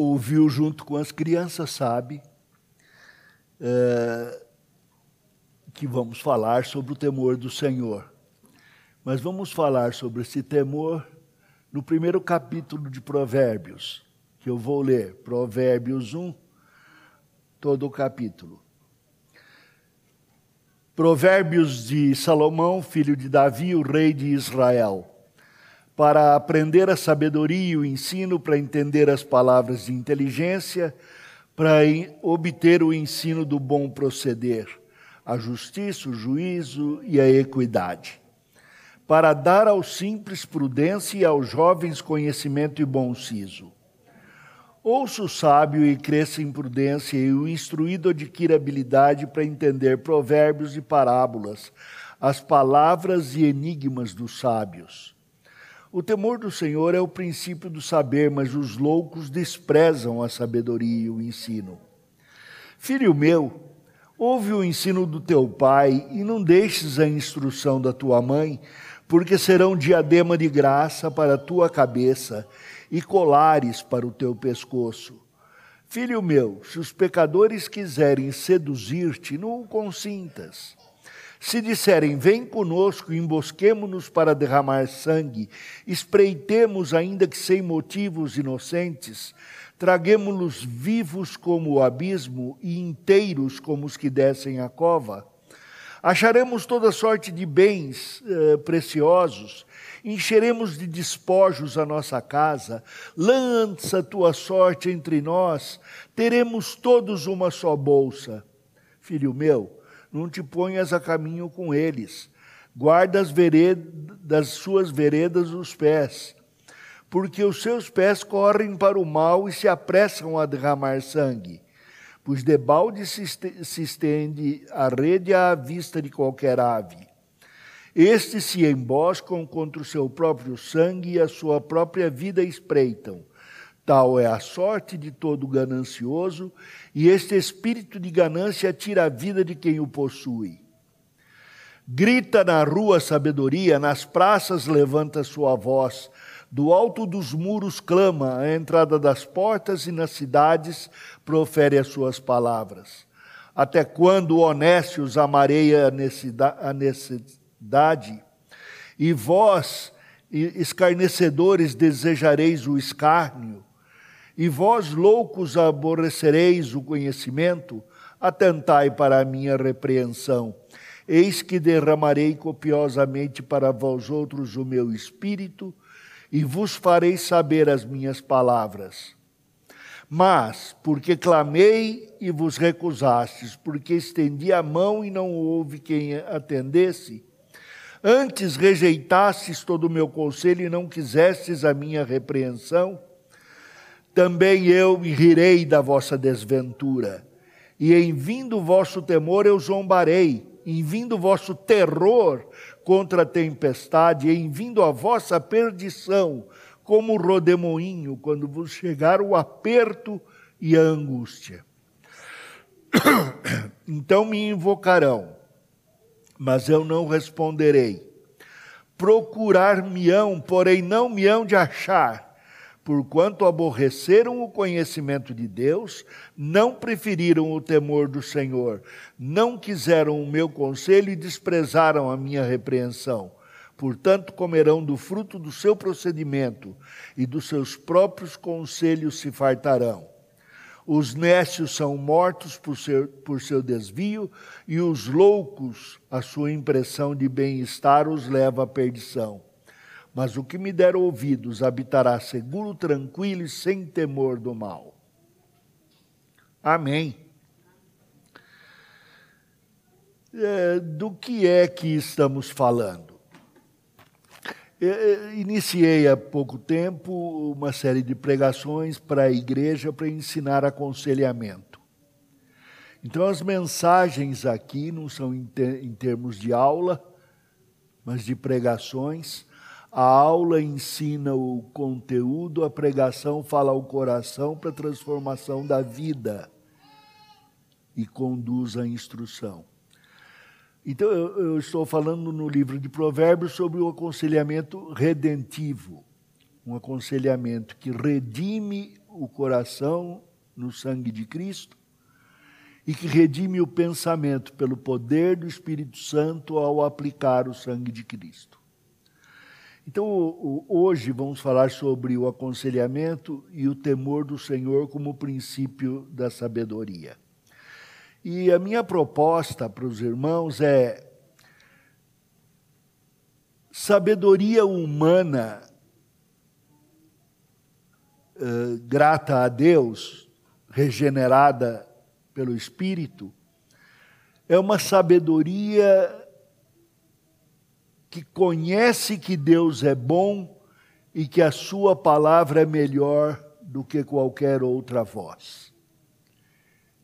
ouviu junto com as crianças sabe é, que vamos falar sobre o temor do Senhor. Mas vamos falar sobre esse temor no primeiro capítulo de Provérbios, que eu vou ler, Provérbios 1, todo o capítulo. Provérbios de Salomão, filho de Davi, o rei de Israel. Para aprender a sabedoria e o ensino, para entender as palavras de inteligência, para obter o ensino do bom proceder, a justiça, o juízo e a equidade. Para dar aos simples prudência e aos jovens conhecimento e bom siso Ouça o sábio e cresça em prudência, e o instruído adquira habilidade para entender provérbios e parábolas, as palavras e enigmas dos sábios. O temor do Senhor é o princípio do saber, mas os loucos desprezam a sabedoria e o ensino. Filho meu, ouve o ensino do teu pai e não deixes a instrução da tua mãe, porque serão diadema de graça para a tua cabeça e colares para o teu pescoço. Filho meu, se os pecadores quiserem seduzir-te, não o consintas. Se disserem, vem conosco, embosquemo-nos para derramar sangue, espreitemos, ainda que sem motivos inocentes, traguemo-los vivos como o abismo e inteiros como os que descem a cova. Acharemos toda sorte de bens eh, preciosos encheremos de despojos a nossa casa, lança tua sorte entre nós, teremos todos uma só bolsa. Filho meu, não te ponhas a caminho com eles, guarda as veredas, das suas veredas os pés, porque os seus pés correm para o mal e se apressam a derramar sangue. Pois debalde se estende a rede à vista de qualquer ave. Estes se emboscam contra o seu próprio sangue e a sua própria vida espreitam. Tal é a sorte de todo ganancioso, e este espírito de ganância tira a vida de quem o possui. Grita na rua sabedoria, nas praças levanta sua voz, do alto dos muros clama, à entrada das portas e nas cidades profere as suas palavras. Até quando, honestos, amareia a necessidade? dade. E vós, escarnecedores, desejareis o escárnio, e vós, loucos, aborrecereis o conhecimento, atentai para a minha repreensão. Eis que derramarei copiosamente para vós outros o meu espírito, e vos farei saber as minhas palavras. Mas, porque clamei e vos recusastes, porque estendi a mão e não houve quem atendesse, Antes rejeitastes todo o meu conselho e não quisestes a minha repreensão, também eu me rirei da vossa desventura. E em vindo vosso temor eu zombarei, em vindo vosso terror contra a tempestade, em vindo a vossa perdição, como o rodemoinho, quando vos chegar o aperto e a angústia. Então me invocarão mas eu não responderei. Procurar-me-ão, porém não me hão de achar, porquanto aborreceram o conhecimento de Deus, não preferiram o temor do Senhor, não quiseram o meu conselho e desprezaram a minha repreensão. Portanto, comerão do fruto do seu procedimento, e dos seus próprios conselhos se fartarão. Os nécios são mortos por seu, por seu desvio, e os loucos, a sua impressão de bem-estar os leva à perdição. Mas o que me der ouvidos habitará seguro, tranquilo e sem temor do mal. Amém. É, do que é que estamos falando? Iniciei há pouco tempo uma série de pregações para a igreja para ensinar aconselhamento. Então, as mensagens aqui não são em, ter, em termos de aula, mas de pregações. A aula ensina o conteúdo, a pregação fala ao coração para a transformação da vida e conduz à instrução. Então, eu, eu, estou falando no livro de Provérbios sobre o aconselhamento redentivo. um aconselhamento que redime o coração no sangue de Cristo e que redime o pensamento pelo poder do Espírito Santo ao aplicar o sangue de Cristo. Então, hoje vamos falar sobre o aconselhamento e o temor do Senhor como princípio da sabedoria. E a minha proposta para os irmãos é sabedoria humana uh, grata a Deus, regenerada pelo Espírito, é uma sabedoria que conhece que Deus é bom e que a sua palavra é melhor do que qualquer outra voz.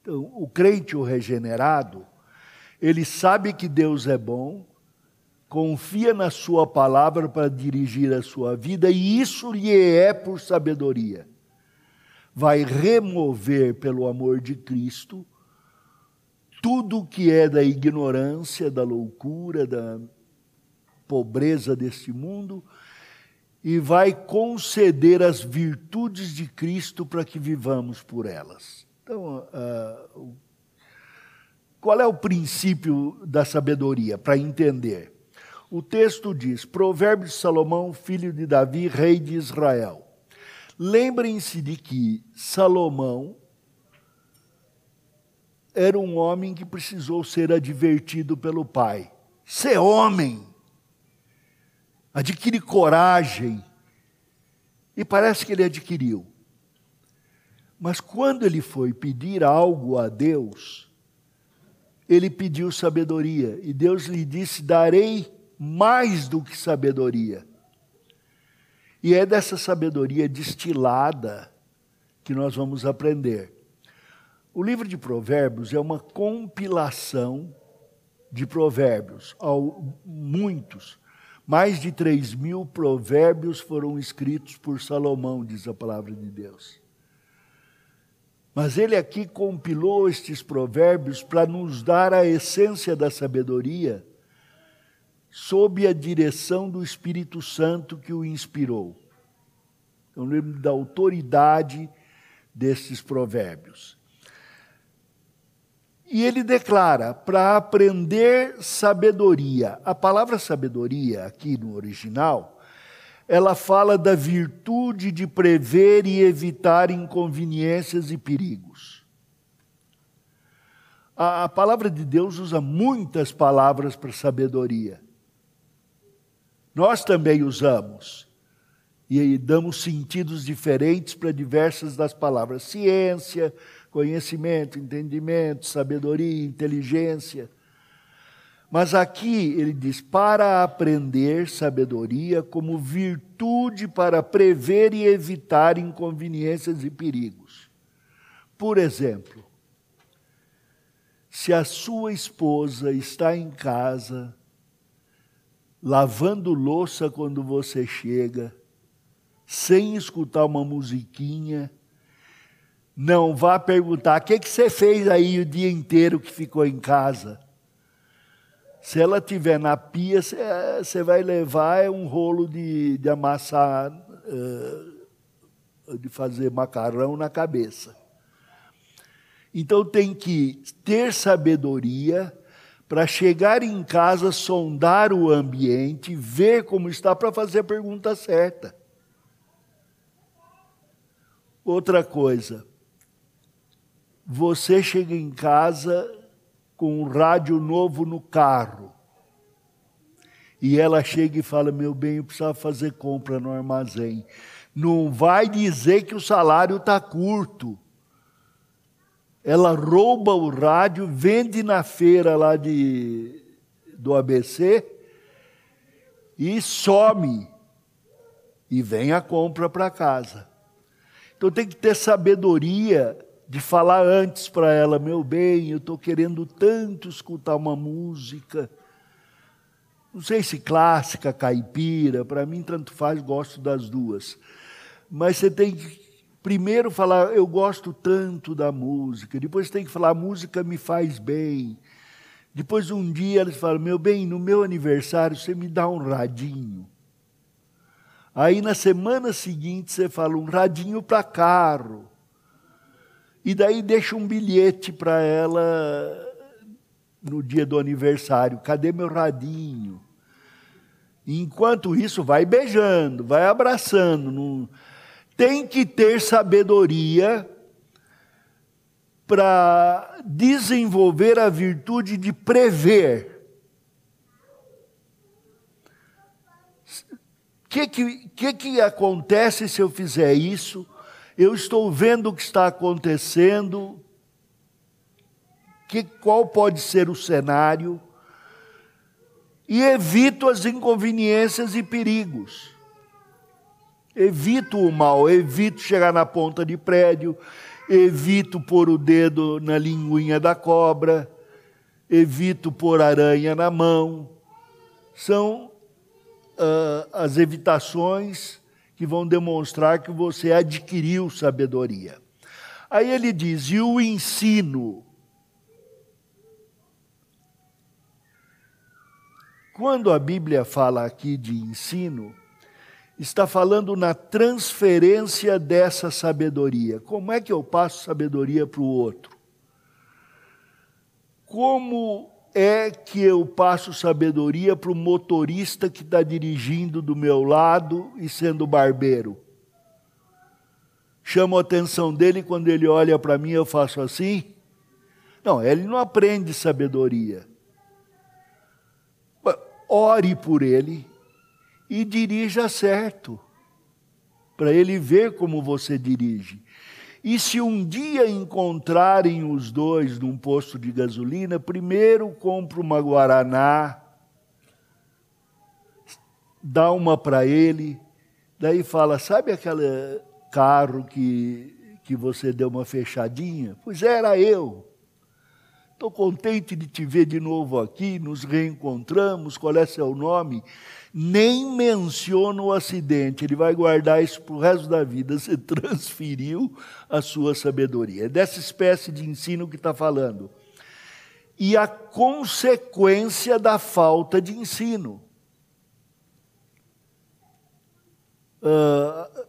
Então, o crente, o regenerado, ele sabe que Deus é bom, confia na sua palavra para dirigir a sua vida e isso lhe é por sabedoria. Vai remover pelo amor de Cristo tudo que é da ignorância, da loucura, da pobreza deste mundo e vai conceder as virtudes de Cristo para que vivamos por elas. Então, uh, qual é o princípio da sabedoria? Para entender. O texto diz: Provérbios de Salomão, filho de Davi, rei de Israel. Lembrem-se de que Salomão era um homem que precisou ser advertido pelo pai. Ser homem, adquire coragem. E parece que ele adquiriu. Mas quando ele foi pedir algo a Deus, ele pediu sabedoria. E Deus lhe disse: Darei mais do que sabedoria. E é dessa sabedoria destilada que nós vamos aprender. O livro de Provérbios é uma compilação de provérbios, muitos mais de 3 mil provérbios foram escritos por Salomão, diz a palavra de Deus. Mas ele aqui compilou estes provérbios para nos dar a essência da sabedoria, sob a direção do Espírito Santo que o inspirou. Eu lembro da autoridade destes provérbios. E ele declara: para aprender sabedoria. A palavra sabedoria, aqui no original, ela fala da virtude de prever e evitar inconveniências e perigos. A, a palavra de Deus usa muitas palavras para sabedoria. Nós também usamos. E damos sentidos diferentes para diversas das palavras. Ciência, conhecimento, entendimento, sabedoria, inteligência. Mas aqui ele diz: para aprender sabedoria como virtude para prever e evitar inconveniências e perigos. Por exemplo, se a sua esposa está em casa, lavando louça quando você chega, sem escutar uma musiquinha, não vá perguntar: o que, que você fez aí o dia inteiro que ficou em casa? Se ela tiver na pia, você vai levar um rolo de, de amassar, uh, de fazer macarrão na cabeça. Então tem que ter sabedoria para chegar em casa, sondar o ambiente, ver como está para fazer a pergunta certa. Outra coisa, você chega em casa com um rádio novo no carro. E ela chega e fala: Meu bem, eu precisava fazer compra no armazém. Não vai dizer que o salário está curto. Ela rouba o rádio, vende na feira lá de, do ABC e some. E vem a compra para casa. Então tem que ter sabedoria de falar antes para ela: meu bem, eu estou querendo tanto escutar uma música. Não sei se clássica, caipira, para mim tanto faz, gosto das duas. Mas você tem que primeiro falar: eu gosto tanto da música. Depois tem que falar: a música me faz bem. Depois um dia eles falam: meu bem, no meu aniversário você me dá um radinho. Aí na semana seguinte você fala um radinho para carro. E daí deixa um bilhete para ela no dia do aniversário. Cadê meu radinho? Enquanto isso, vai beijando, vai abraçando. Não... Tem que ter sabedoria para desenvolver a virtude de prever. O que, que, que, que acontece se eu fizer isso? Eu estou vendo o que está acontecendo, que, qual pode ser o cenário, e evito as inconveniências e perigos. Evito o mal, evito chegar na ponta de prédio, evito pôr o dedo na linguinha da cobra, evito pôr aranha na mão. São uh, as evitações que vão demonstrar que você adquiriu sabedoria. Aí ele diz: e o ensino. Quando a Bíblia fala aqui de ensino, está falando na transferência dessa sabedoria. Como é que eu passo sabedoria para o outro? Como é que eu passo sabedoria para o motorista que está dirigindo do meu lado e sendo barbeiro? Chamo a atenção dele quando ele olha para mim, eu faço assim? Não, ele não aprende sabedoria. Ore por ele e dirija certo, para ele ver como você dirige. E se um dia encontrarem os dois num posto de gasolina, primeiro compra uma Guaraná, dá uma para ele, daí fala: Sabe aquele carro que, que você deu uma fechadinha? Pois era eu. Estou contente de te ver de novo aqui, nos reencontramos, qual é seu nome? Nem menciona o acidente, ele vai guardar isso para o resto da vida. Você transferiu a sua sabedoria. É dessa espécie de ensino que está falando. E a consequência da falta de ensino. Uh,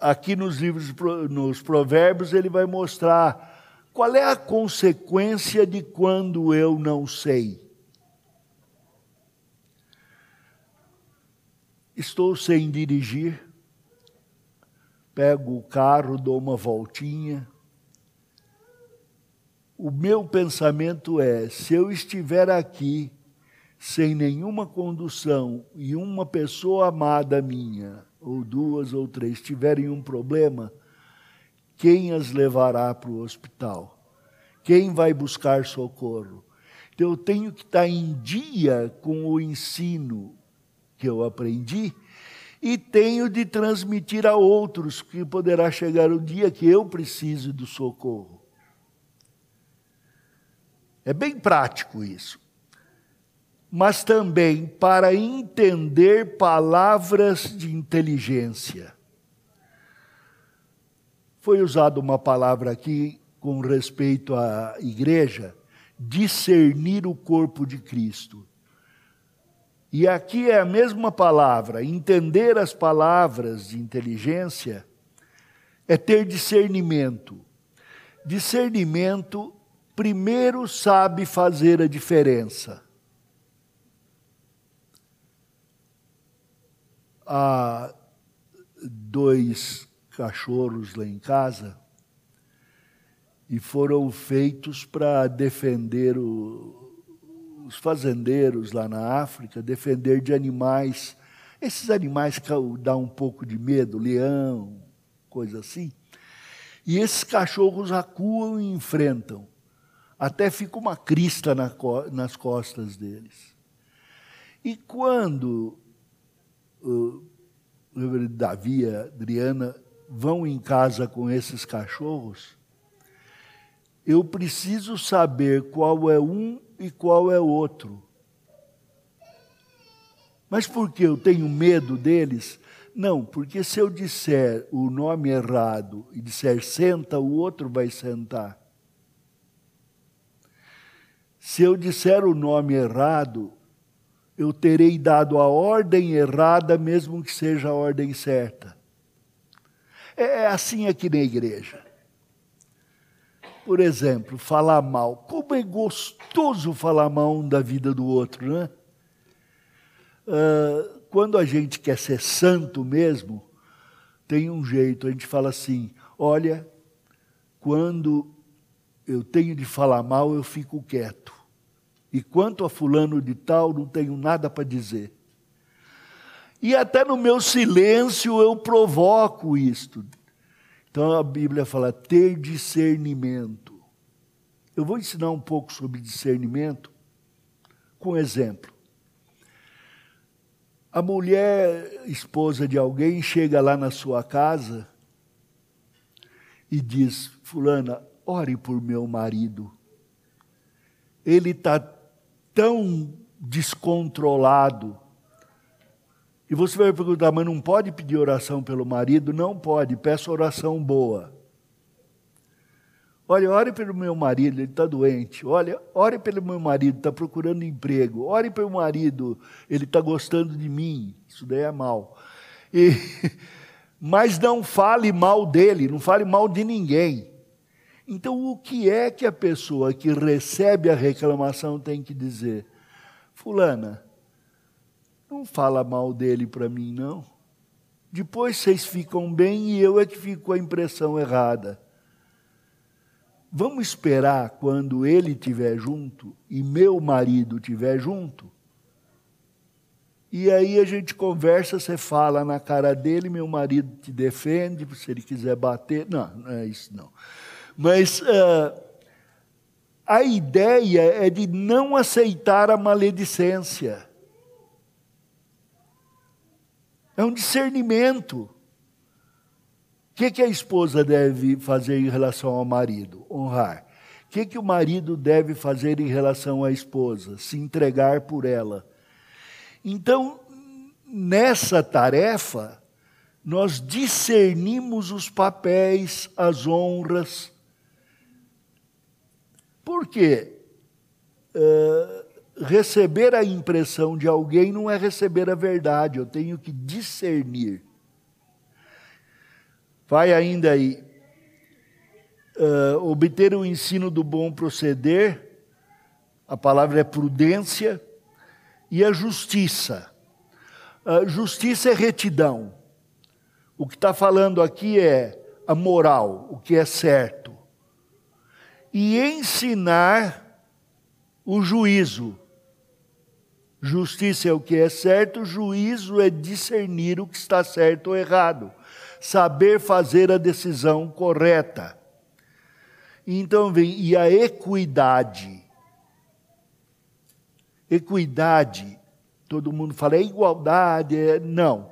aqui nos livros, nos provérbios, ele vai mostrar qual é a consequência de quando eu não sei. Estou sem dirigir, pego o carro, dou uma voltinha. O meu pensamento é: se eu estiver aqui sem nenhuma condução e uma pessoa amada minha, ou duas ou três, tiverem um problema, quem as levará para o hospital? Quem vai buscar socorro? Então eu tenho que estar em dia com o ensino, que eu aprendi e tenho de transmitir a outros que poderá chegar o dia que eu precise do socorro. É bem prático isso. Mas também para entender palavras de inteligência. Foi usada uma palavra aqui com respeito à igreja, discernir o corpo de Cristo. E aqui é a mesma palavra, entender as palavras de inteligência é ter discernimento. Discernimento, primeiro, sabe fazer a diferença. Há dois cachorros lá em casa e foram feitos para defender o, os fazendeiros lá na África defender de animais. Esses animais que dão um pouco de medo, leão, coisa assim. E esses cachorros acuam e enfrentam. Até fica uma crista na, nas costas deles. E quando o Davi e Adriana vão em casa com esses cachorros, eu preciso saber qual é um e qual é o outro. Mas por que eu tenho medo deles? Não, porque se eu disser o nome errado e disser senta, o outro vai sentar. Se eu disser o nome errado, eu terei dado a ordem errada, mesmo que seja a ordem certa. É, é assim aqui na igreja. Por exemplo, falar mal. Como é gostoso falar mal da vida do outro, né? Uh, quando a gente quer ser santo mesmo, tem um jeito, a gente fala assim: olha, quando eu tenho de falar mal, eu fico quieto. E quanto a fulano de tal, não tenho nada para dizer. E até no meu silêncio eu provoco isto. Então a Bíblia fala ter discernimento. Eu vou ensinar um pouco sobre discernimento com exemplo. A mulher, esposa de alguém, chega lá na sua casa e diz: Fulana, ore por meu marido. Ele está tão descontrolado. E você vai perguntar, mas não pode pedir oração pelo marido? Não pode, peça oração boa. Olha, ore pelo meu marido, ele está doente. Olha, ore pelo meu marido, está procurando emprego. Ore pelo marido, ele está gostando de mim. Isso daí é mal. E, mas não fale mal dele, não fale mal de ninguém. Então, o que é que a pessoa que recebe a reclamação tem que dizer? Fulana, não fala mal dele para mim, não. Depois vocês ficam bem e eu é que fico com a impressão errada. Vamos esperar quando ele estiver junto e meu marido estiver junto? E aí a gente conversa, você fala na cara dele, meu marido te defende, se ele quiser bater. Não, não é isso não. Mas uh, a ideia é de não aceitar a maledicência. É um discernimento que, que a esposa deve fazer em relação ao marido? Honrar. O que, que o marido deve fazer em relação à esposa? Se entregar por ela. Então, nessa tarefa, nós discernimos os papéis, as honras. Por quê? Uh, receber a impressão de alguém não é receber a verdade, eu tenho que discernir. Vai ainda aí. Uh, obter o ensino do bom proceder, a palavra é prudência, e a justiça. Uh, justiça é retidão. O que está falando aqui é a moral, o que é certo. E ensinar o juízo. Justiça é o que é certo, juízo é discernir o que está certo ou errado saber fazer a decisão correta. Então vem, e a equidade. Equidade, todo mundo fala, é igualdade, é, não.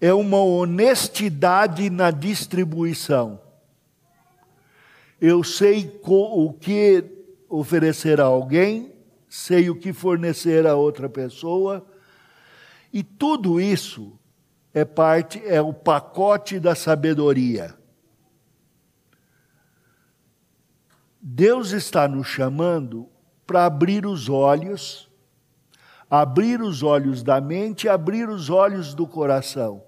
É uma honestidade na distribuição. Eu sei o que oferecer a alguém, sei o que fornecer a outra pessoa, e tudo isso é parte, é o pacote da sabedoria. Deus está nos chamando para abrir os olhos, abrir os olhos da mente, abrir os olhos do coração.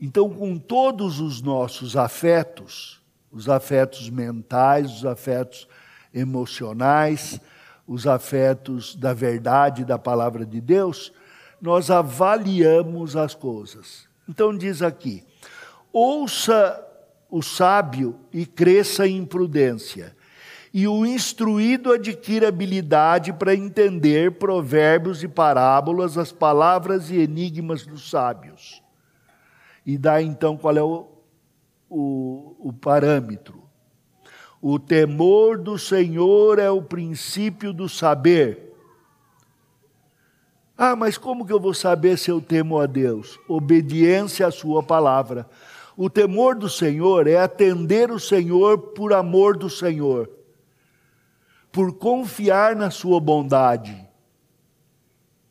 Então, com todos os nossos afetos, os afetos mentais, os afetos emocionais, os afetos da verdade da palavra de Deus, nós avaliamos as coisas. Então diz aqui: ouça o sábio e cresça em prudência, e o instruído adquira habilidade para entender provérbios e parábolas, as palavras e enigmas dos sábios. E dá então qual é o, o, o parâmetro. O temor do Senhor é o princípio do saber ah, mas como que eu vou saber se eu temo a Deus? Obediência à Sua palavra. O temor do Senhor é atender o Senhor por amor do Senhor, por confiar na Sua bondade,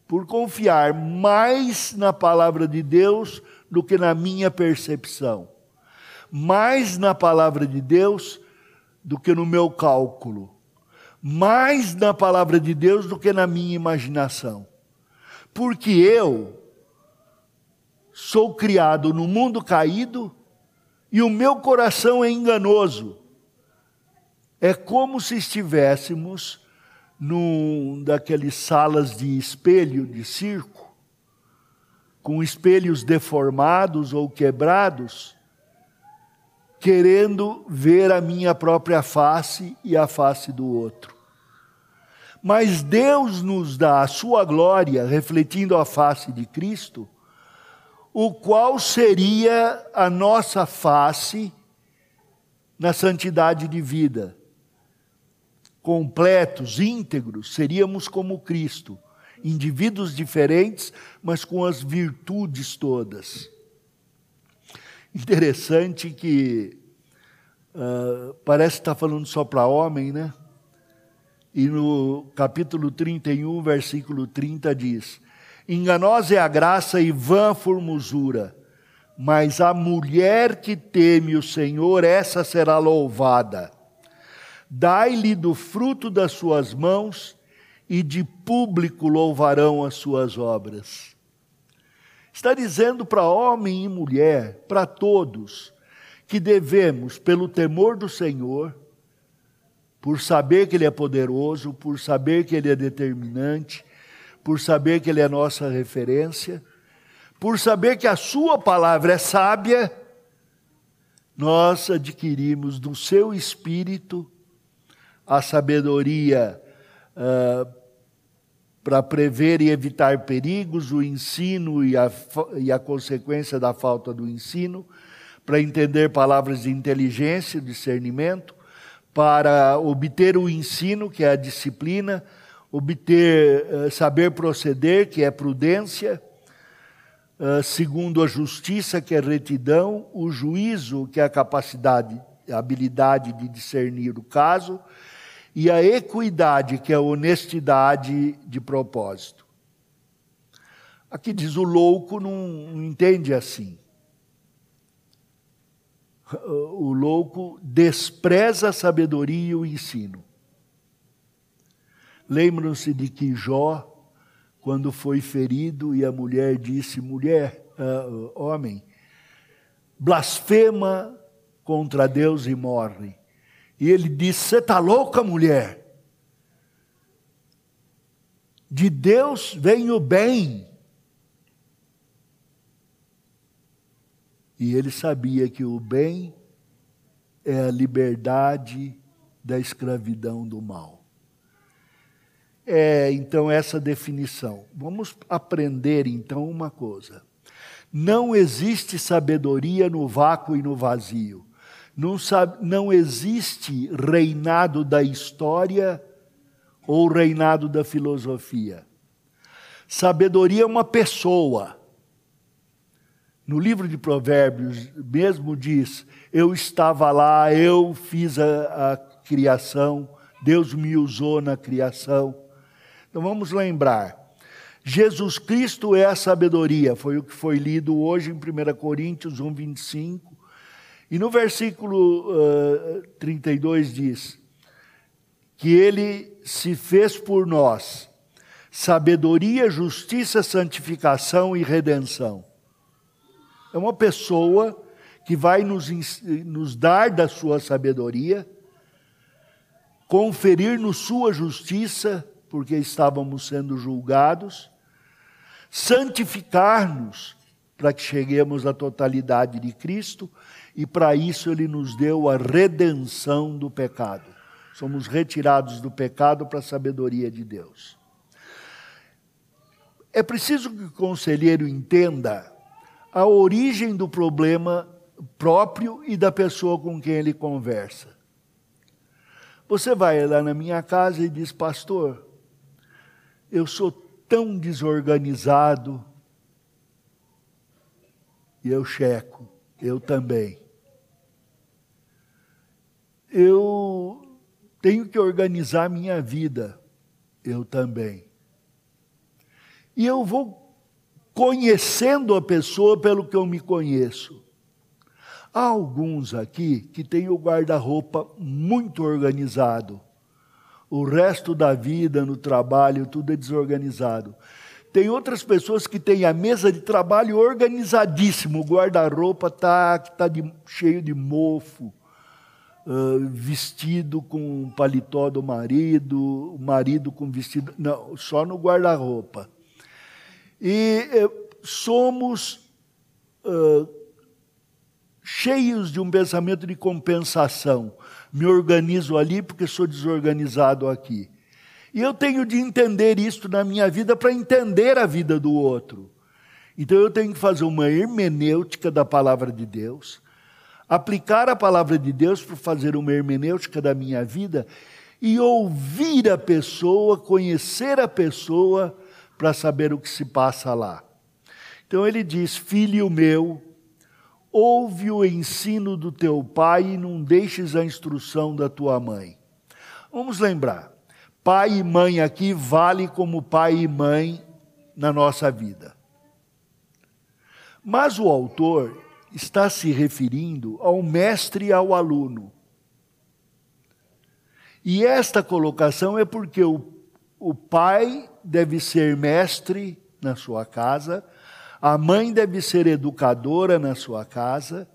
por confiar mais na palavra de Deus do que na minha percepção, mais na palavra de Deus do que no meu cálculo, mais na palavra de Deus do que na minha imaginação. porque eu sou criado no mundo caído e o meu coração é enganoso. É como se estivéssemos num daqueles salas de espelho de circo, com espelhos deformados ou quebrados, querendo ver a minha própria face e a face do outro. Mas Deus nos dá a sua glória, refletindo a face de Cristo, o qual seria a nossa face na santidade de vida. Completos, íntegros, seríamos como Cristo, indivíduos diferentes, mas com as virtudes todas. Interessante que uh, parece estar tá falando só para homem, né? E no capítulo 31, versículo 30 diz: Enganosa é a graça e vã a formosura, mas a mulher que teme o Senhor, essa será louvada. Dai-lhe do fruto das suas mãos, e de público louvarão as suas obras. Está dizendo para homem e mulher, para todos, que devemos, pelo temor do Senhor, por saber que Ele é poderoso, por saber que Ele é determinante, por saber que Ele é nossa referência, por saber que a Sua palavra é sábia, nós adquirimos do Seu Espírito a sabedoria uh, para prever e evitar perigos, o ensino e a, e a consequência da falta do ensino, para entender palavras de inteligência, discernimento, para obter o ensino, que é a disciplina, obter uh, saber proceder, que é prudência, uh, segundo a justiça, que é retidão, o juízo, que é a capacidade, a habilidade de discernir o caso, e a equidade, que é a honestidade de propósito. Aqui diz: o louco não entende assim. O louco despreza a sabedoria e o ensino. Lembram-se de que Jó, quando foi ferido, e a mulher disse: mulher, uh, homem, blasfema contra Deus e morre. E ele disse: Você está louca, mulher? De Deus vem o bem. E ele sabia que o bem é a liberdade da escravidão do mal. É, então, essa definição. Vamos aprender, então, uma coisa. Não existe sabedoria no vácuo e no vazio. Não, sabe, não existe reinado da história ou reinado da filosofia. Sabedoria é uma pessoa. No livro de Provérbios mesmo diz: Eu estava lá, eu fiz a, a criação, Deus me usou na criação. Então vamos lembrar. Jesus Cristo é a sabedoria, foi o que foi lido hoje em 1 Coríntios 1, 25. E no versículo uh, 32 diz: que ele se fez por nós sabedoria, justiça, santificação e redenção. É uma pessoa que vai nos, nos dar da sua sabedoria, conferir-nos sua justiça, porque estávamos sendo julgados, santificar-nos para que cheguemos à totalidade de Cristo e para isso ele nos deu a redenção do pecado. Somos retirados do pecado para a sabedoria de Deus. É preciso que o conselheiro entenda a origem do problema próprio e da pessoa com quem ele conversa. Você vai lá na minha casa e diz, pastor, eu sou tão desorganizado. E eu checo, eu também eu tenho que organizar minha vida, eu também. E eu vou conhecendo a pessoa pelo que eu me conheço. Há alguns aqui que têm o guarda-roupa muito organizado. O resto da vida, no trabalho, tudo é desorganizado. Tem outras pessoas que têm a mesa de trabalho organizadíssimo, o guarda-roupa está tá cheio de mofo, vestido com o paletó do marido, o marido com vestido. Não, só no guarda-roupa. E uh, somos uh, cheios de um pensamento de compensação. Me organizo ali porque sou desorganizado aqui. E eu tenho de entender isso na minha vida para entender a vida do outro. Então eu tenho que fazer uma hermenêutica da palavra de Deus, aplicar a palavra de Deus para fazer uma hermenêutica da minha vida e ouvir a pessoa, conhecer a pessoa para saber o que se passa lá. Então ele diz: Filho meu, ouve o ensino do teu pai e não deixes a instrução da tua mãe. Vamos lembrar, pai e mãe aqui vale como pai e mãe na nossa vida. Mas o autor está se referindo ao mestre e ao aluno. E esta colocação é porque o, o pai deve ser mestre na sua casa, a mãe deve ser educadora na sua casa,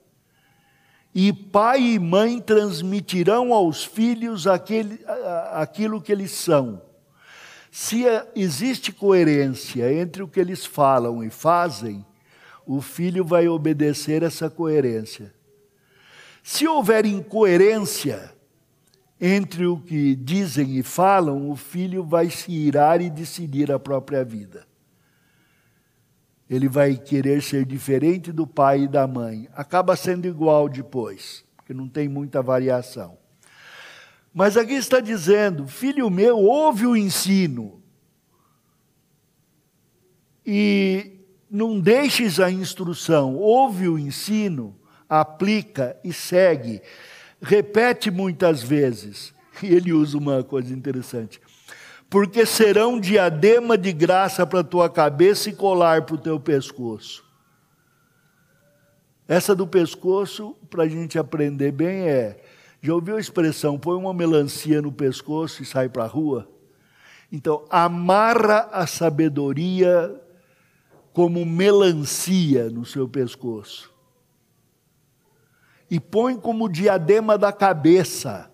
e pai e mãe transmitirão aos filhos aquele, aquilo que eles são. Se existe coerência entre o que eles falam e fazem, o filho vai obedecer essa coerência. Se houver incoerência entre o que dizem e falam, o filho vai se irar e decidir a própria vida. Ele vai querer ser diferente do pai e da mãe. Acaba sendo igual depois, porque não tem muita variação. Mas aqui está dizendo: filho meu, ouve o ensino. E não deixes a instrução, ouve o ensino, aplica e segue. Repete muitas vezes. E ele usa uma coisa interessante. Porque serão diadema de graça para a tua cabeça e colar para o teu pescoço. Essa do pescoço, para a gente aprender bem, é. Já ouviu a expressão, põe uma melancia no pescoço e sai para a rua? Então, amarra a sabedoria como melancia no seu pescoço. E põe como diadema da cabeça.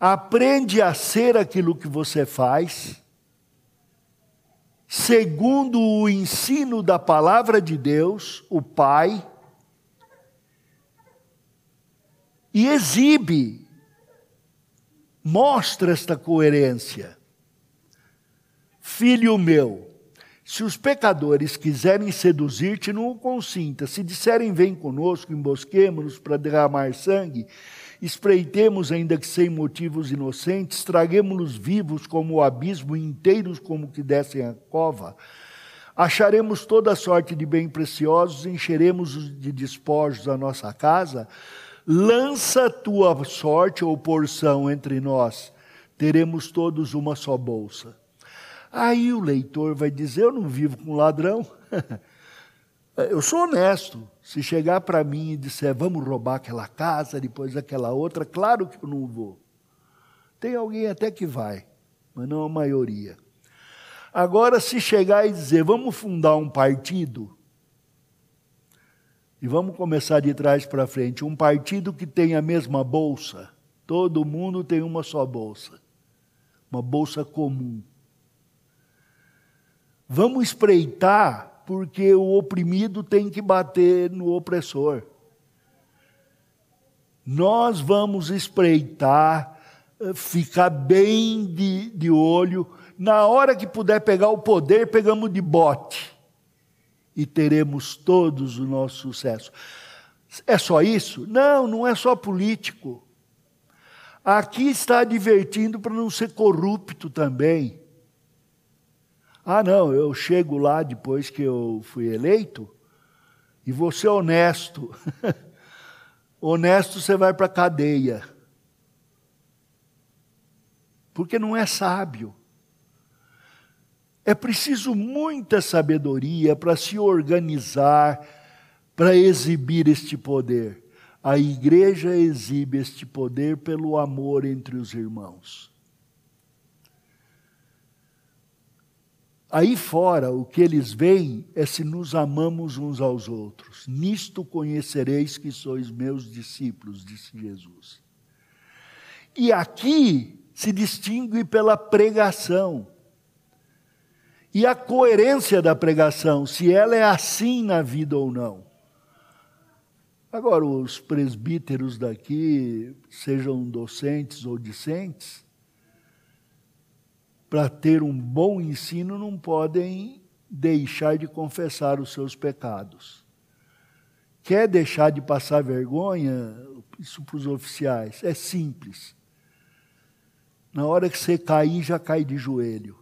Aprende a ser aquilo que você faz, segundo o ensino da palavra de Deus, o Pai, e exibe, mostra esta coerência. Filho meu, se os pecadores quiserem seduzir-te, não o consinta. Se disserem, vem conosco, embosquemos-nos para derramar sangue, espreitemos, ainda que sem motivos inocentes, traguemos-nos vivos como o abismo, inteiros como que descem a cova. Acharemos toda sorte de bem preciosos, encheremos de despojos a nossa casa. Lança tua sorte ou porção entre nós, teremos todos uma só bolsa. Aí o leitor vai dizer: Eu não vivo com ladrão. Eu sou honesto. Se chegar para mim e disser, vamos roubar aquela casa, depois aquela outra, claro que eu não vou. Tem alguém até que vai, mas não a maioria. Agora, se chegar e dizer, vamos fundar um partido, e vamos começar de trás para frente, um partido que tem a mesma bolsa, todo mundo tem uma só bolsa, uma bolsa comum. Vamos espreitar, porque o oprimido tem que bater no opressor. Nós vamos espreitar, eh, ficar bem de, de olho. Na hora que puder pegar o poder, pegamos de bote. E teremos todos o nosso sucesso. É só isso? Não, não é só político. Aqui está advertindo para não ser corrupto também. Ah, não, eu chego lá depois que eu fui eleito e vou ser honesto. honesto você vai para a cadeia. Porque não é sábio. É preciso muita sabedoria para se organizar, para exibir este poder. A igreja exibe este poder pelo amor entre os irmãos. Aí fora, o que eles veem é se nos amamos uns aos outros. Nisto conhecereis que sois meus discípulos, disse Jesus. E aqui se distingue pela pregação. E a coerência da pregação, se ela é assim na vida ou não. Agora, os presbíteros daqui, sejam docentes ou discentes, para ter um bom ensino, não podem deixar de confessar os seus pecados. Quer deixar de passar vergonha? Isso para os oficiais. É simples. Na hora que você cair, já cai de joelho.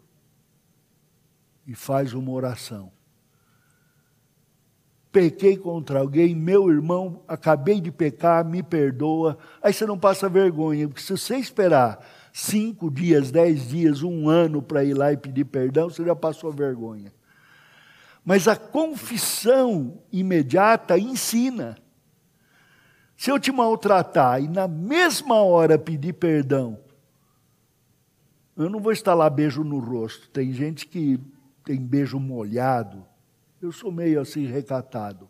E faz uma oração. Pequei contra alguém, meu irmão, acabei de pecar, me perdoa. Aí você não passa vergonha, porque se você esperar cinco dias, dez dias, um ano para ir lá e pedir perdão, você já passou vergonha. Mas a confissão imediata ensina. Se eu te maltratar e na mesma hora pedir perdão, eu não vou instalar beijo no rosto. Tem gente que tem beijo molhado. Eu sou meio assim recatado.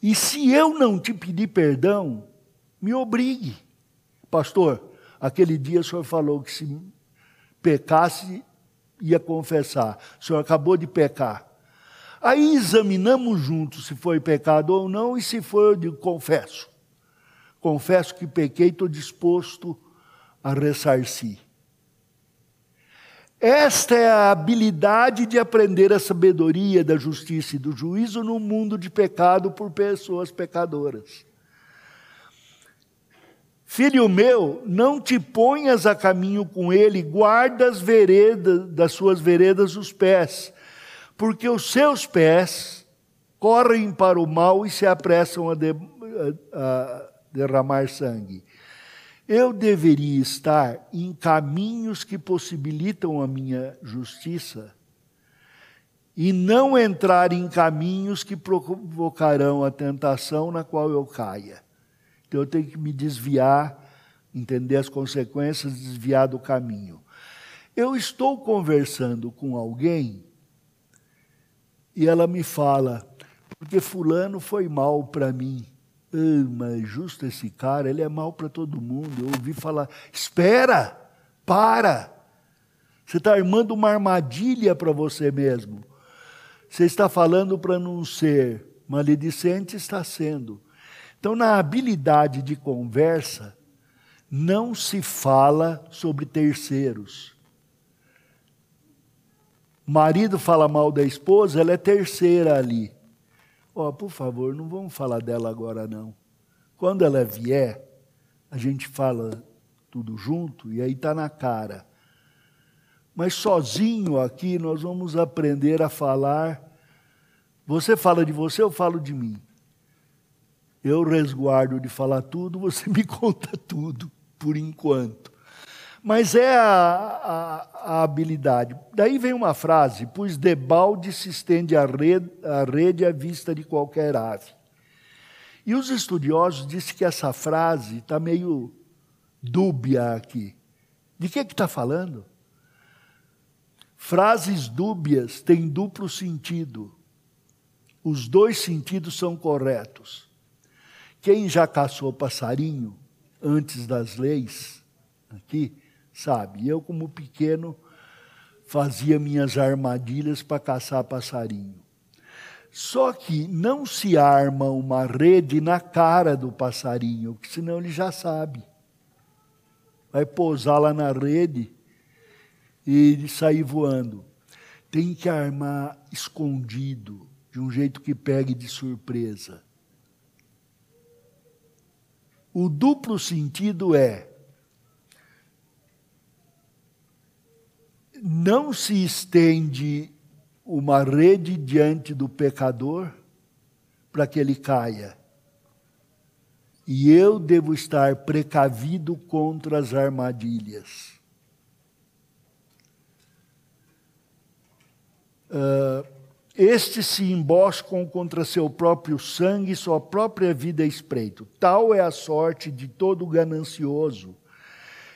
E se eu não te pedir perdão, me obrigue. Pastor, aquele dia o senhor falou que se pecasse, ia confessar. O senhor acabou de pecar. Aí examinamos juntos se foi pecado ou não, e se foi, eu digo, confesso. Confesso que pequei, estou disposto a ressarcir. Esta é a habilidade de aprender a sabedoria da justiça e do juízo no mundo de pecado por pessoas pecadoras. Filho meu, não te ponhas a caminho com ele, guarda as veredas, das suas veredas os pés, porque os seus pés correm para o mal e se apressam a, de, a, a derramar sangue. Eu deveria estar em caminhos que possibilitam a minha justiça e não entrar em caminhos que provocarão a tentação na qual eu caia. Então eu tenho que me desviar, entender as consequências, desviar do caminho. Eu estou conversando com alguém e ela me fala, porque Fulano foi mal para mim. Ah, mas justo esse cara, ele é mal para todo mundo. Eu ouvi falar: espera, para. Você está armando uma armadilha para você mesmo. Você está falando para não ser maledicente, está sendo. Então, na habilidade de conversa, não se fala sobre terceiros. O marido fala mal da esposa, ela é terceira ali. Ó, oh, por favor, não vamos falar dela agora não. Quando ela vier, a gente fala tudo junto e aí está na cara. Mas sozinho aqui nós vamos aprender a falar. Você fala de você, eu falo de mim. Eu resguardo de falar tudo, você me conta tudo, por enquanto. Mas é a, a, a habilidade. Daí vem uma frase: pois debalde se estende a rede, a rede à vista de qualquer ave. E os estudiosos dizem que essa frase está meio dúbia aqui. De que está falando? Frases dúbias têm duplo sentido. Os dois sentidos são corretos. Quem já caçou passarinho antes das leis, aqui, sabe. Eu, como pequeno, fazia minhas armadilhas para caçar passarinho. Só que não se arma uma rede na cara do passarinho, porque senão ele já sabe. Vai pousar lá na rede e sair voando. Tem que armar escondido, de um jeito que pegue de surpresa. O duplo sentido é: não se estende uma rede diante do pecador para que ele caia. E eu devo estar precavido contra as armadilhas. Uh, estes se emboscam contra seu próprio sangue e sua própria vida é espreito. Tal é a sorte de todo ganancioso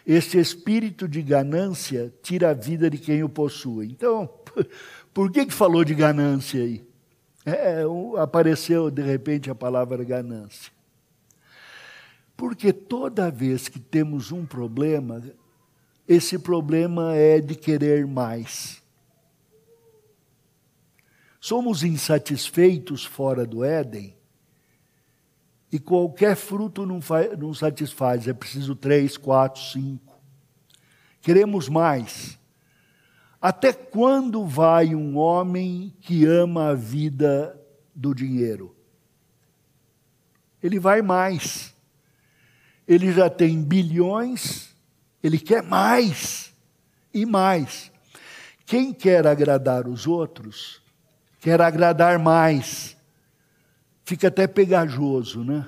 Este espírito de ganância tira a vida de quem o possui. Então, por que, que falou de ganância aí? É, apareceu de repente a palavra ganância. Porque toda vez que temos um problema, esse problema é de querer mais. Somos insatisfeitos fora do Éden e qualquer fruto não, não satisfaz, é preciso três, quatro, cinco. Queremos mais. Até quando vai um homem que ama a vida do dinheiro? Ele vai mais. Ele já tem bilhões, ele quer mais e mais. Quem quer agradar os outros, quer agradar mais fica até pegajoso, né?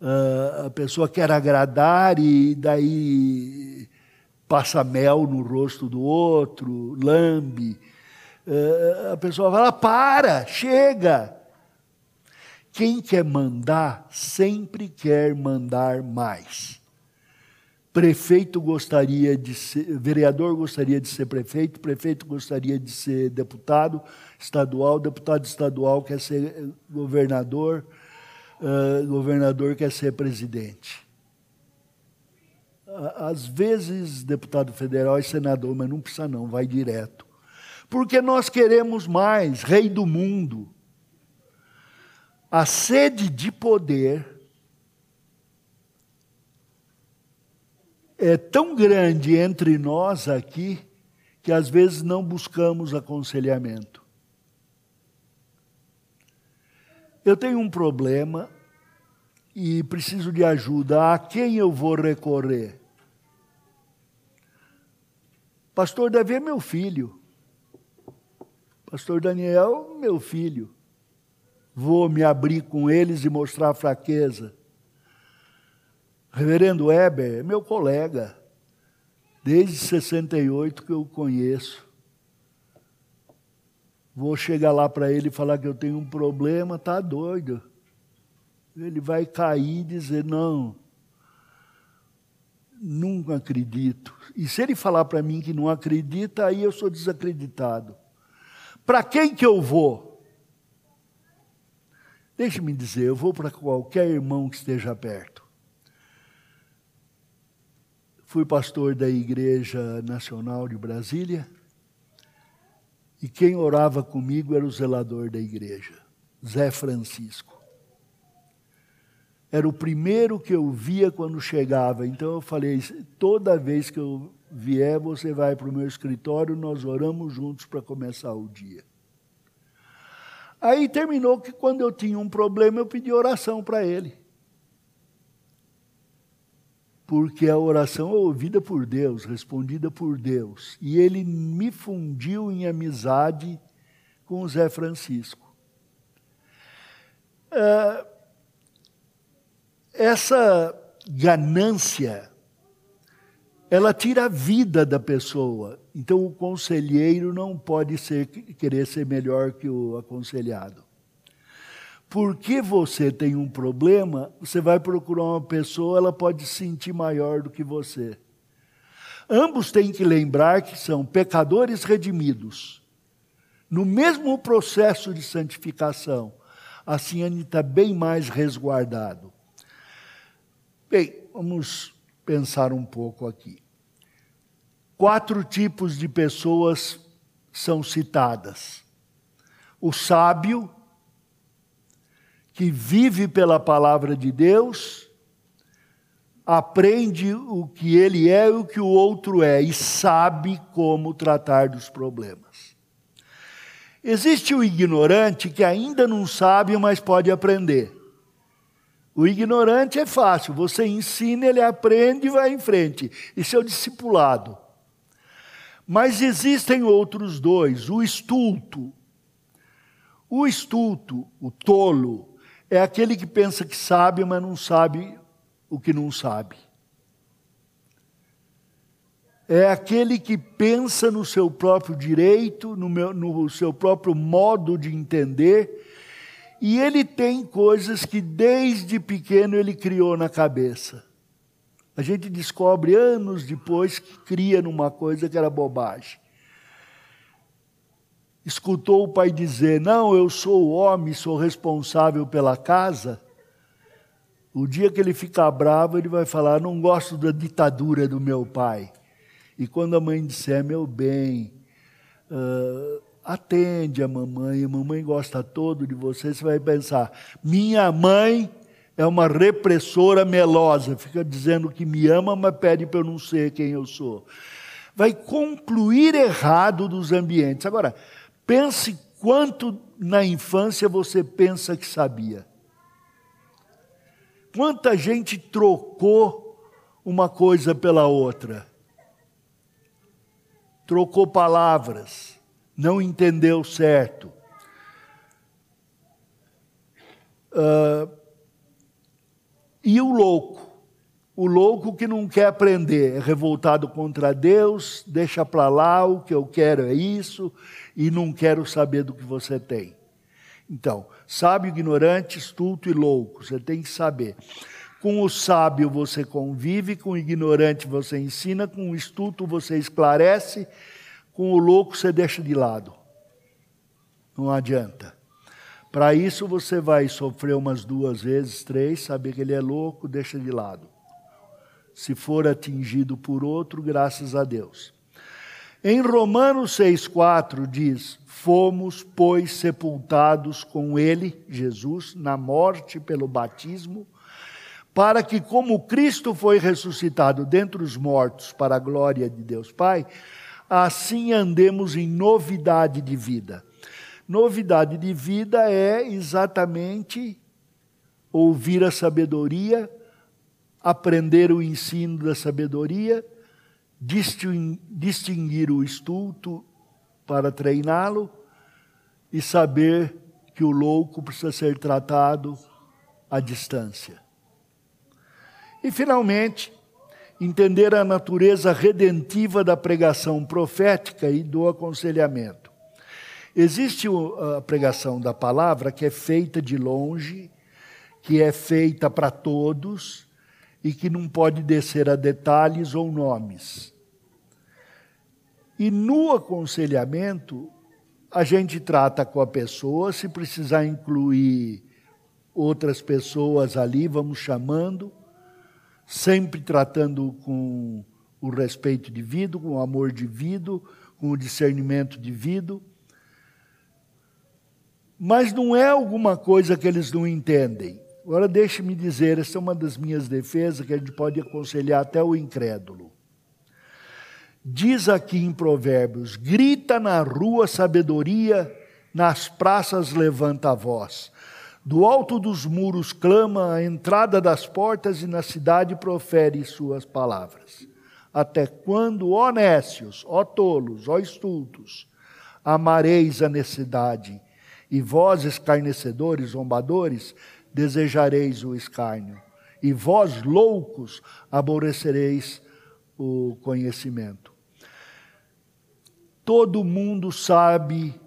Uh, a pessoa quer agradar e daí passa mel no rosto do outro, lambe. Uh, a pessoa fala: para, chega. Quem quer mandar sempre quer mandar mais. Prefeito gostaria de ser, vereador gostaria de ser prefeito, prefeito gostaria de ser deputado estadual, deputado estadual quer ser governador, uh, governador quer ser presidente. Às vezes, deputado federal e senador, mas não precisa não, vai direto. Porque nós queremos mais, rei do mundo. A sede de poder é tão grande entre nós aqui que às vezes não buscamos aconselhamento. Eu tenho um problema e preciso de ajuda. A quem eu vou recorrer? Pastor Davi é meu filho. Pastor Daniel, meu filho. Vou me abrir com eles e mostrar fraqueza. Reverendo Weber é meu colega, desde 68 que eu o conheço. Vou chegar lá para ele e falar que eu tenho um problema, tá doido. Ele vai cair e dizer: não, nunca acredito. E se ele falar para mim que não acredita, aí eu sou desacreditado. Para quem que eu vou? Deixe-me dizer, eu vou para qualquer irmão que esteja perto. Fui pastor da Igreja Nacional de Brasília. E quem orava comigo era o zelador da igreja, Zé Francisco. Era o primeiro que eu via quando chegava. Então eu falei: toda vez que eu vier, você vai para o meu escritório, nós oramos juntos para começar o dia. Aí terminou que quando eu tinha um problema, eu pedi oração para ele porque a oração é ouvida por Deus, respondida por Deus. E ele me fundiu em amizade com o Zé Francisco. É, essa ganância, ela tira a vida da pessoa. Então, o conselheiro não pode ser, querer ser melhor que o aconselhado porque você tem um problema, você vai procurar uma pessoa, ela pode se sentir maior do que você. Ambos têm que lembrar que são pecadores redimidos. No mesmo processo de santificação, assim ele está bem mais resguardado. Bem, vamos pensar um pouco aqui. Quatro tipos de pessoas são citadas: o sábio, que vive pela palavra de Deus, aprende o que ele é e o que o outro é e sabe como tratar dos problemas. Existe o ignorante que ainda não sabe, mas pode aprender. O ignorante é fácil, você ensina, ele aprende e vai em frente. Isso é o discipulado. Mas existem outros dois: o estulto. O estulto, o tolo, é aquele que pensa que sabe, mas não sabe o que não sabe. É aquele que pensa no seu próprio direito, no, meu, no seu próprio modo de entender, e ele tem coisas que desde pequeno ele criou na cabeça. A gente descobre anos depois que cria numa coisa que era bobagem. Escutou o pai dizer: Não, eu sou o homem, sou responsável pela casa. O dia que ele ficar bravo, ele vai falar: Não gosto da ditadura do meu pai. E quando a mãe disser: Meu bem, uh, atende a mamãe, a mamãe gosta todo de você, você vai pensar: Minha mãe é uma repressora melosa, fica dizendo que me ama, mas pede para eu não ser quem eu sou. Vai concluir errado dos ambientes. Agora, pense quanto na infância você pensa que sabia. Quanta gente trocou uma coisa pela outra. Trocou palavras, não entendeu certo. Uh, e o louco, o louco que não quer aprender, é revoltado contra Deus, deixa para lá, o que eu quero é isso, e não quero saber do que você tem. Então, sábio, ignorante, estulto e louco, você tem que saber. Com o sábio você convive, com o ignorante você ensina, com o estulto você esclarece, com o louco você deixa de lado. Não adianta. Para isso você vai sofrer umas duas vezes, três, saber que ele é louco, deixa de lado. Se for atingido por outro, graças a Deus. Em Romanos 6,4 diz: Fomos, pois, sepultados com ele, Jesus, na morte pelo batismo, para que, como Cristo foi ressuscitado dentre os mortos para a glória de Deus Pai, assim andemos em novidade de vida. Novidade de vida é exatamente ouvir a sabedoria, aprender o ensino da sabedoria, distinguir o estulto para treiná-lo e saber que o louco precisa ser tratado à distância. E, finalmente, entender a natureza redentiva da pregação profética e do aconselhamento. Existe a pregação da palavra que é feita de longe, que é feita para todos e que não pode descer a detalhes ou nomes. E no aconselhamento, a gente trata com a pessoa, se precisar incluir outras pessoas ali, vamos chamando, sempre tratando com o respeito devido, com o amor devido, com o discernimento devido mas não é alguma coisa que eles não entendem. Agora, deixe-me dizer, essa é uma das minhas defesas que a gente pode aconselhar até o incrédulo. Diz aqui em Provérbios: grita na rua sabedoria, nas praças levanta a voz. Do alto dos muros clama, a entrada das portas e na cidade profere suas palavras. Até quando, ó nécios, ó tolos, ó estultos, amareis a necessidade e vós, escarnecedores, zombadores, desejareis o escárnio. E vós, loucos, aborrecereis o conhecimento. Todo mundo sabe,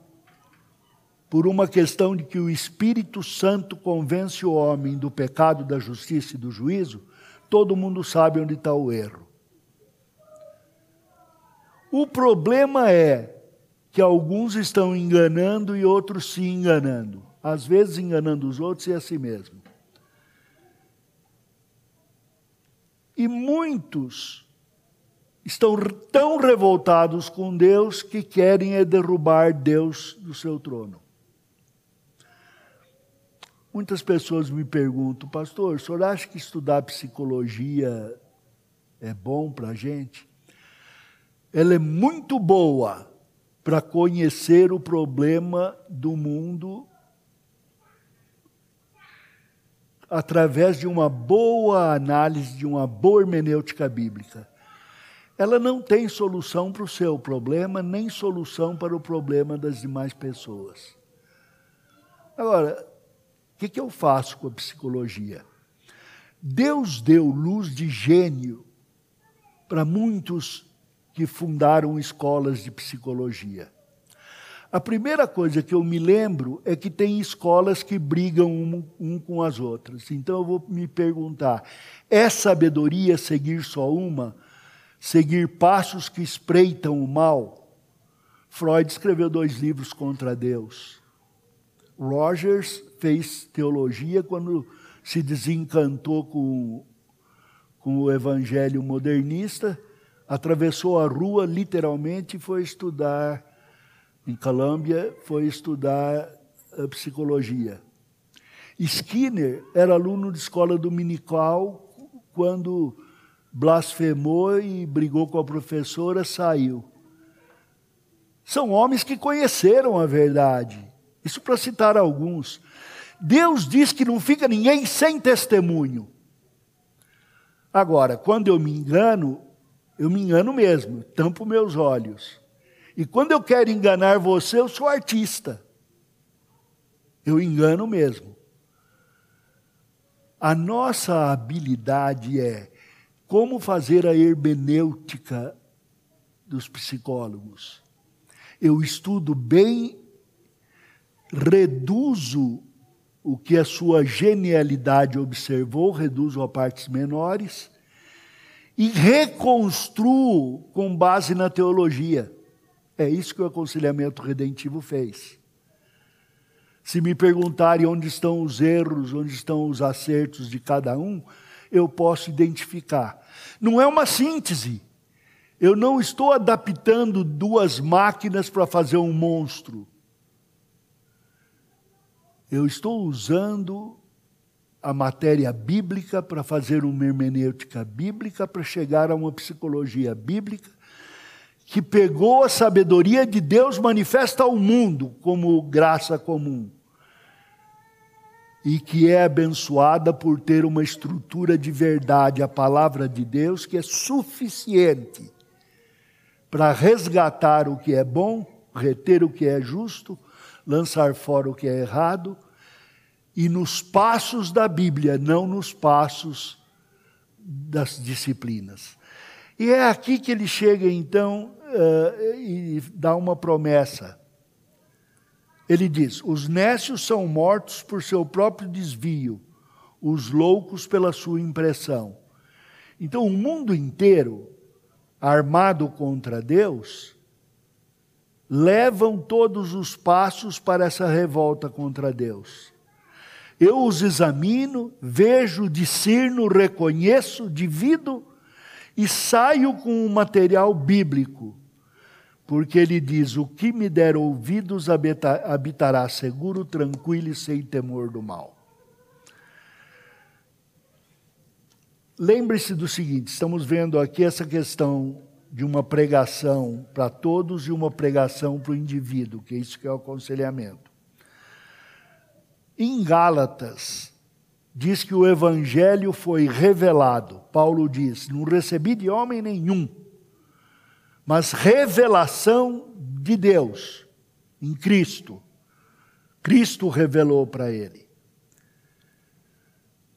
por uma questão de que o Espírito Santo convence o homem do pecado, da justiça e do juízo, todo mundo sabe onde está o erro. O problema é que alguns estão enganando e outros se enganando. Às vezes enganando os outros e a si mesmo. E muitos estão tão revoltados com Deus que querem é derrubar Deus do seu trono. Muitas pessoas me perguntam, pastor, o senhor acha que estudar psicologia é bom para a gente? Ela é muito boa para conhecer o problema do mundo através de uma boa análise, de uma boa hermenêutica bíblica. Ela não tem solução para o seu problema, nem solução para o problema das demais pessoas. Agora, o que, que eu faço com a psicologia? Deus deu luz de gênio para muitos que fundaram escolas de psicologia. A primeira coisa que eu me lembro é que tem escolas que brigam um, um, com as outras. Então eu vou me perguntar: é sabedoria seguir só uma? Seguir passos que espreitam o mal? Freud escreveu dois livros contra Deus. Rogers fez teologia quando se desencantou com, com o evangelho modernista, atravessou a rua literalmente e foi estudar em Colômbia, foi estudar eh, psicologia. Skinner era aluno de escola dominical quando blasfemou e brigou com a professora, saiu. São homens que conheceram a verdade. Isso para citar alguns. Deus diz que não fica ninguém sem testemunho. Agora, quando eu me engano, eu me engano mesmo, tampo meus olhos. E quando eu quero enganar você, eu sou artista. Eu engano mesmo. A nossa habilidade é como fazer a hermenêutica dos psicólogos. Eu estudo bem, reduzo o que a sua genialidade observou, reduzo a partes menores e reconstruo com base na teologia. É isso que o aconselhamento redentivo fez. Se me perguntarem onde estão os erros, onde estão os acertos de cada um, eu posso identificar. Não é uma síntese. Eu não estou adaptando duas máquinas para fazer um monstro. Eu estou usando a matéria bíblica para fazer uma hermenêutica bíblica, para chegar a uma psicologia bíblica, que pegou a sabedoria de Deus manifesta ao mundo como graça comum e que é abençoada por ter uma estrutura de verdade, a palavra de Deus, que é suficiente para resgatar o que é bom, reter o que é justo, lançar fora o que é errado, e nos passos da Bíblia, não nos passos das disciplinas. E é aqui que ele chega então uh, e dá uma promessa. Ele diz: Os nécios são mortos por seu próprio desvio, os loucos pela sua impressão. Então, o mundo inteiro, armado contra Deus, levam todos os passos para essa revolta contra Deus. Eu os examino, vejo, discerno, reconheço, divido e saio com o material bíblico, porque ele diz: O que me der ouvidos habitará seguro, tranquilo e sem temor do mal. Lembre-se do seguinte: estamos vendo aqui essa questão de uma pregação para todos e uma pregação para o indivíduo, que é isso que é o aconselhamento. Em Gálatas, diz que o evangelho foi revelado. Paulo diz: Não recebi de homem nenhum, mas revelação de Deus em Cristo. Cristo revelou para ele.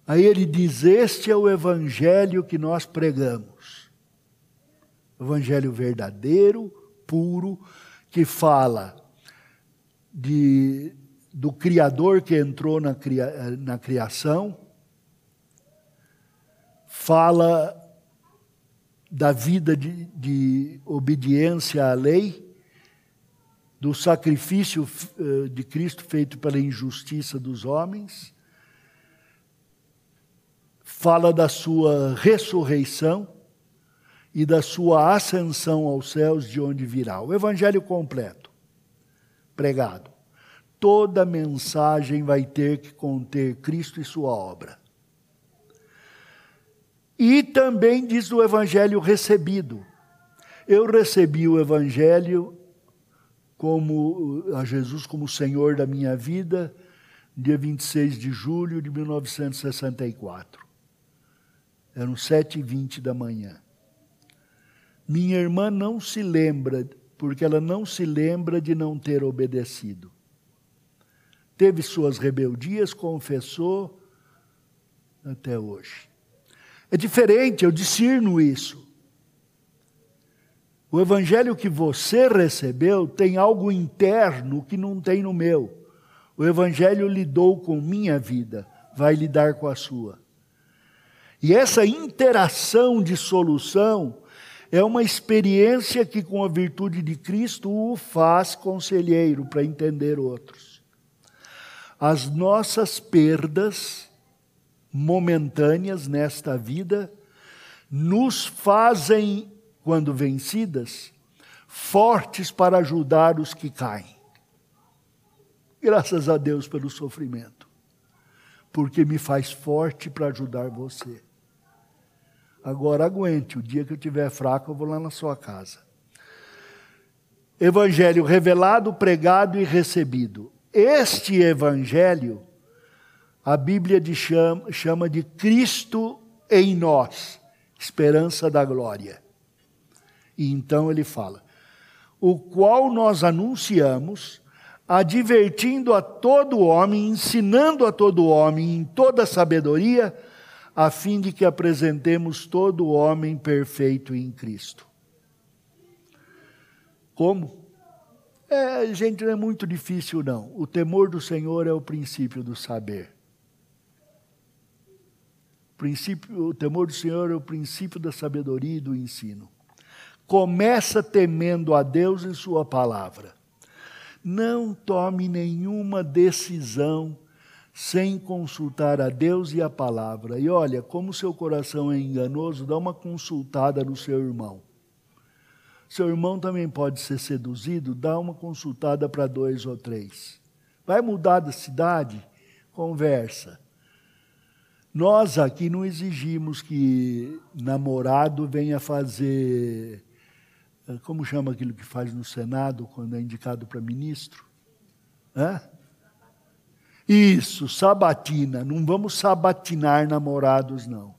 Aí ele diz: Este é o evangelho que nós pregamos. Evangelho verdadeiro, puro, que fala de do Criador que entrou na, cria, na criação, fala da vida de, de obediência à lei, do sacrifício eh, de Cristo feito pela injustiça dos homens, fala da sua ressurreição e da sua ascensão aos céus, de onde virá. O evangelho completo, pregado toda mensagem vai ter que conter Cristo e sua obra. E também diz o evangelho recebido. Eu recebi o evangelho como a Jesus como Senhor da minha vida, dia 26 de julho de 1964. Eram sete e vinte da manhã. Minha irmã não se lembra, porque ela não se lembra de não ter obedecido teve suas rebeldias, confessou até hoje. É diferente, eu discerno isso. O evangelho que você recebeu tem algo interno que não tem no meu. O evangelho lidou com minha vida, vai lidar com a sua. E essa interação de solução é uma experiência que, com a virtude de Cristo, o faz conselheiro para entender outros. As nossas perdas momentâneas nesta vida nos fazem, quando vencidas, fortes para ajudar os que caem. Graças a Deus pelo sofrimento, porque me faz forte para ajudar você. Agora aguente, o dia que eu estiver fraco, eu vou lá na sua casa. Evangelho revelado, pregado e recebido. Este evangelho, a Bíblia chama, chama de Cristo em nós, esperança da glória. E então ele fala: o qual nós anunciamos, advertindo a todo homem, ensinando a todo homem em toda sabedoria, a fim de que apresentemos todo homem perfeito em Cristo. Como? É, gente, não é muito difícil, não. O temor do Senhor é o princípio do saber. Princípio, o temor do Senhor é o princípio da sabedoria e do ensino. Começa temendo a Deus e Sua palavra. Não tome nenhuma decisão sem consultar a Deus e a palavra. E olha, como seu coração é enganoso, dá uma consultada no seu irmão. Seu irmão também pode ser seduzido, dá uma consultada para dois ou três. Vai mudar de cidade? Conversa. Nós aqui não exigimos que namorado venha fazer. Eh, como chama aquilo que faz no Senado quando é indicado para ministro? Hã? Isso, sabatina. Não vamos sabatinar namorados, não.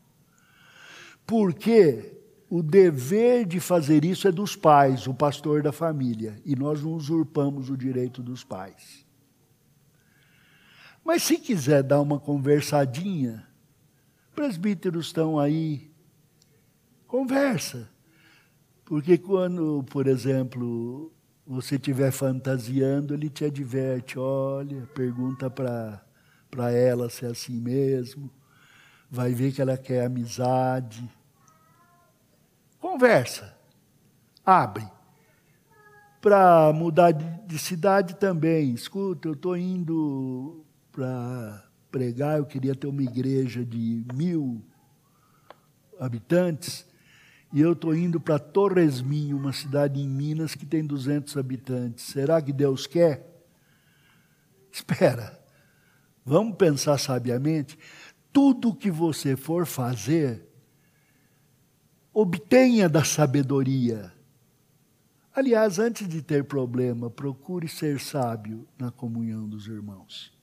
Porque o dever de fazer isso é dos pais, o pastor da família. E nós não usurpamos o direito dos pais. Mas se quiser dar uma conversadinha, presbíteros estão aí, conversa. Porque quando, por exemplo, você estiver fantasiando, ele te adverte, olha, pergunta para ela se é assim mesmo, vai ver que ela quer amizade. Conversa, abre. Para mudar de cidade também, escuta, eu estou indo para pregar, eu queria ter uma igreja de mil habitantes, e eu estou indo para Torresminho, uma cidade em Minas que tem 200 habitantes. Será que Deus quer? Espera, vamos pensar sabiamente. Tudo que você for fazer, obtenha da sabedoria. Aliás, antes de ter problema, procure ser sábio na comunhão dos irmãos.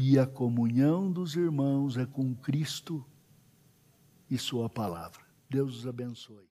E a comunhão dos irmãos é com Cristo e Sua palavra. Deus os abençoe.